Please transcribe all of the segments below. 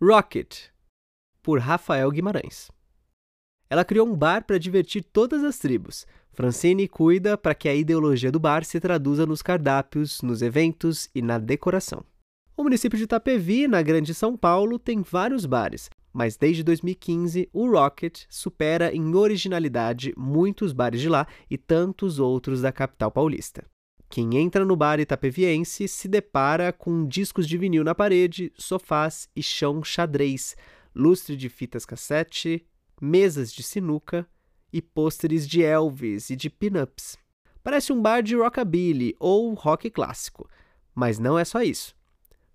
Rocket, por Rafael Guimarães. Ela criou um bar para divertir todas as tribos. Francine cuida para que a ideologia do bar se traduza nos cardápios, nos eventos e na decoração. O município de Itapevi, na Grande São Paulo, tem vários bares, mas desde 2015 o Rocket supera em originalidade muitos bares de lá e tantos outros da capital paulista. Quem entra no bar itapeviense se depara com discos de vinil na parede, sofás e chão xadrez, lustre de fitas cassete, mesas de sinuca e pôsteres de Elvis e de pin-ups. Parece um bar de rockabilly ou rock clássico, mas não é só isso.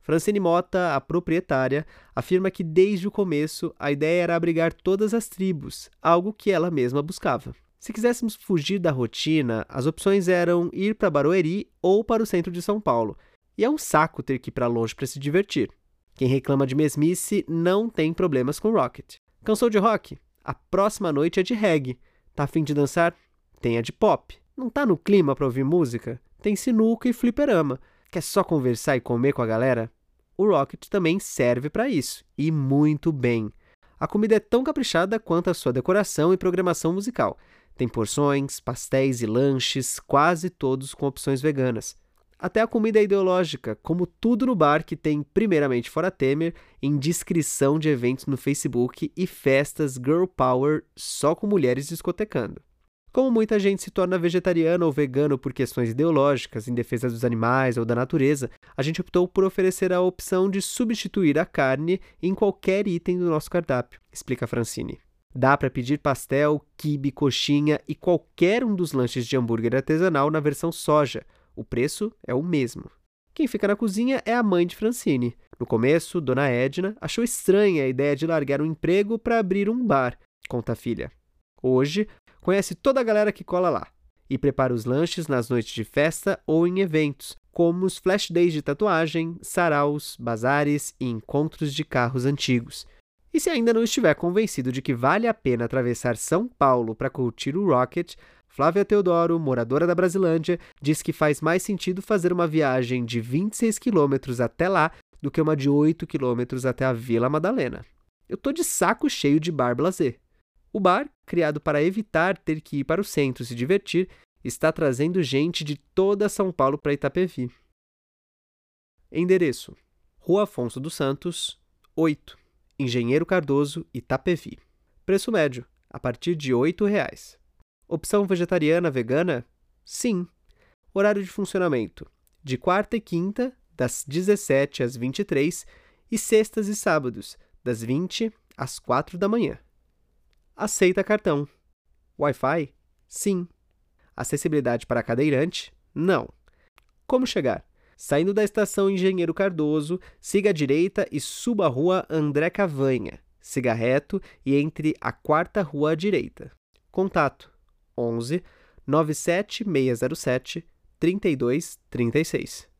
Francine Mota, a proprietária, afirma que desde o começo a ideia era abrigar todas as tribos, algo que ela mesma buscava. Se quiséssemos fugir da rotina, as opções eram ir para Barueri ou para o centro de São Paulo. E é um saco ter que ir para longe para se divertir. Quem reclama de mesmice não tem problemas com Rocket. Cansou de rock? A próxima noite é de reggae. Tá afim de dançar? Tem a de pop. Não tá no clima para ouvir música? Tem sinuca e fliperama. Quer só conversar e comer com a galera? O Rocket também serve para isso, e muito bem. A comida é tão caprichada quanto a sua decoração e programação musical. Tem porções, pastéis e lanches, quase todos com opções veganas. Até a comida é ideológica, como tudo no bar que tem, primeiramente fora Temer, indiscrição de eventos no Facebook e festas girl power só com mulheres discotecando. Como muita gente se torna vegetariano ou vegano por questões ideológicas, em defesa dos animais ou da natureza, a gente optou por oferecer a opção de substituir a carne em qualquer item do nosso cardápio, explica Francine. Dá para pedir pastel, quibe, coxinha e qualquer um dos lanches de hambúrguer artesanal na versão soja. O preço é o mesmo. Quem fica na cozinha é a mãe de Francine. No começo, Dona Edna achou estranha a ideia de largar um emprego para abrir um bar, conta a filha. Hoje, conhece toda a galera que cola lá e prepara os lanches nas noites de festa ou em eventos, como os flash days de tatuagem, saraus, bazares e encontros de carros antigos. E se ainda não estiver convencido de que vale a pena atravessar São Paulo para curtir o Rocket, Flávia Teodoro, moradora da Brasilândia, diz que faz mais sentido fazer uma viagem de 26 quilômetros até lá do que uma de 8 quilômetros até a Vila Madalena. Eu tô de saco cheio de bar blazer. O bar, criado para evitar ter que ir para o centro se divertir, está trazendo gente de toda São Paulo para Itapevi. Endereço: Rua Afonso dos Santos, 8. Engenheiro Cardoso, Itapevi. Preço médio, a partir de R$ 8,00. Opção vegetariana vegana? Sim. Horário de funcionamento: de quarta e quinta, das 17 às 23 e sextas e sábados, das 20 às 4 da manhã. Aceita cartão. Wi-Fi? Sim. Acessibilidade para cadeirante? Não. Como chegar? Saindo da estação Engenheiro Cardoso, siga à direita e suba a rua André Cavanha. Siga reto e entre a quarta rua à direita. Contato 11 97607 3236.